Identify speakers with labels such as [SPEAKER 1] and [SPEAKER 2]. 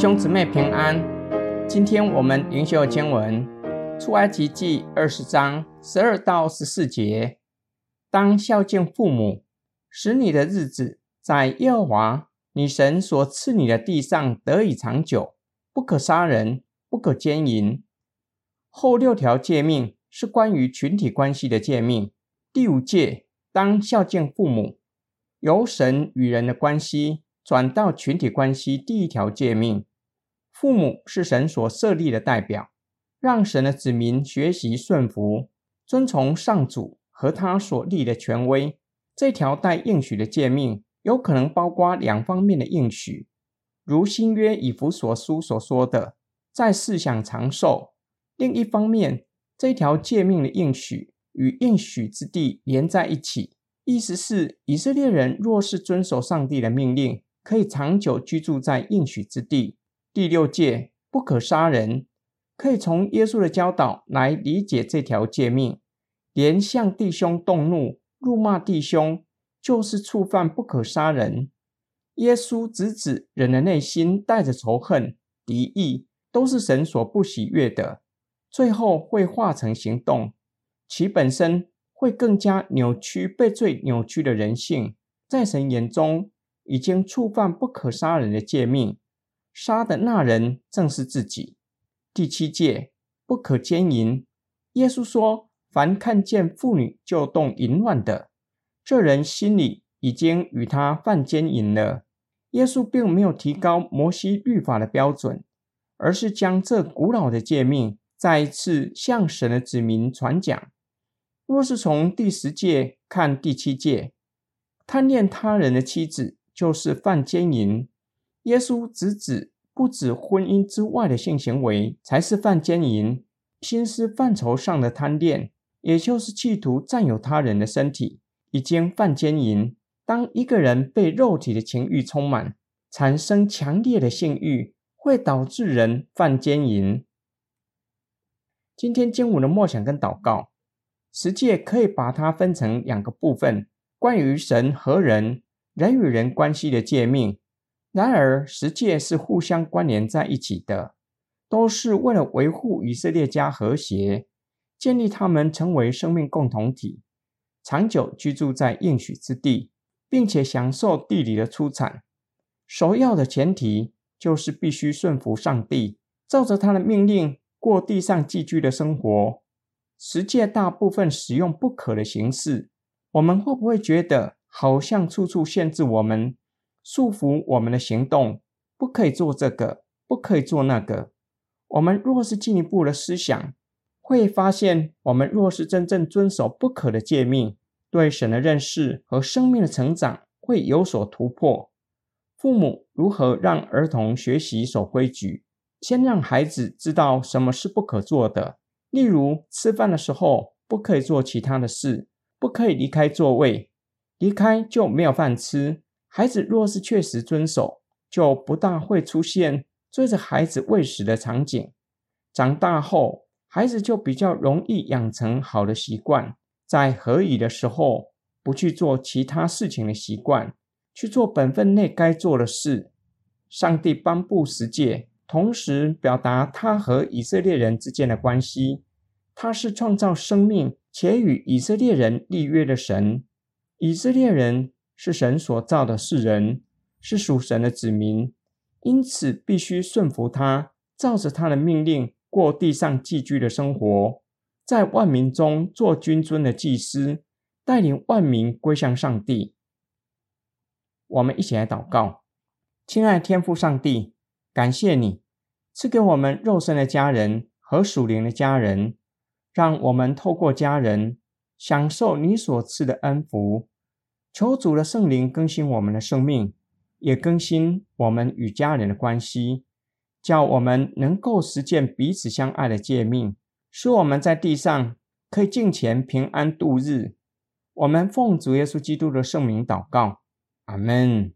[SPEAKER 1] 兄姊妹平安，今天我们灵修经文出埃及记二十章十二到十四节。当孝敬父母，使你的日子在耶和华你神所赐你的地上得以长久。不可杀人，不可奸淫。后六条诫命是关于群体关系的诫命。第五诫，当孝敬父母，由神与人的关系转到群体关系。第一条诫命。父母是神所设立的代表，让神的子民学习顺服、遵从上主和他所立的权威。这条带应许的诫命，有可能包括两方面的应许，如新约以弗所书所说的，在世享长寿。另一方面，这条诫命的应许与应许之地连在一起，意思是以色列人若是遵守上帝的命令，可以长久居住在应许之地。第六诫，不可杀人，可以从耶稣的教导来理解这条诫命。连向弟兄动怒、辱骂弟兄，就是触犯不可杀人。耶稣直指人的内心带着仇恨、敌意，都是神所不喜悦的，最后会化成行动，其本身会更加扭曲被罪扭曲的人性，在神眼中已经触犯不可杀人的诫命。杀的那人正是自己。第七戒，不可奸淫。耶稣说：“凡看见妇女就动淫乱的，这人心里已经与她犯奸淫了。”耶稣并没有提高摩西律法的标准，而是将这古老的诫命再一次向神的子民传讲。若是从第十戒看第七戒，贪恋他人的妻子就是犯奸淫。耶稣直指，不止婚姻之外的性行为才是犯奸淫，心思范畴上的贪恋，也就是企图占有他人的身体，已经犯奸淫。当一个人被肉体的情欲充满，产生强烈的性欲，会导致人犯奸淫。今天经文的默想跟祷告，十诫可以把它分成两个部分：关于神和人、人与人关系的诫命。然而，十诫是互相关联在一起的，都是为了维护以色列家和谐，建立他们成为生命共同体，长久居住在应许之地，并且享受地里的出产。首要的前提就是必须顺服上帝，照着他的命令过地上寄居的生活。十诫大部分使用不可的形式，我们会不会觉得好像处处限制我们？束缚我们的行动，不可以做这个，不可以做那个。我们若是进一步的思想，会发现，我们若是真正遵守不可的诫命，对神的认识和生命的成长会有所突破。父母如何让儿童学习守规矩？先让孩子知道什么是不可做的，例如吃饭的时候不可以做其他的事，不可以离开座位，离开就没有饭吃。孩子若是确实遵守，就不大会出现追着孩子喂食的场景。长大后，孩子就比较容易养成好的习惯，在合宜的时候不去做其他事情的习惯，去做本分内该做的事。上帝颁布十诫，同时表达他和以色列人之间的关系。他是创造生命且与以色列人立约的神。以色列人。是神所造的世人，是属神的子民，因此必须顺服他，照着他的命令过地上寄居的生活，在万民中做君尊的祭司，带领万民归向上帝。我们一起来祷告：亲爱天父上帝，感谢你赐给我们肉身的家人和属灵的家人，让我们透过家人享受你所赐的恩福。求主的圣灵更新我们的生命，也更新我们与家人的关系，叫我们能够实践彼此相爱的诫命，使我们在地上可以敬虔平安度日。我们奉主耶稣基督的圣名祷告，阿门。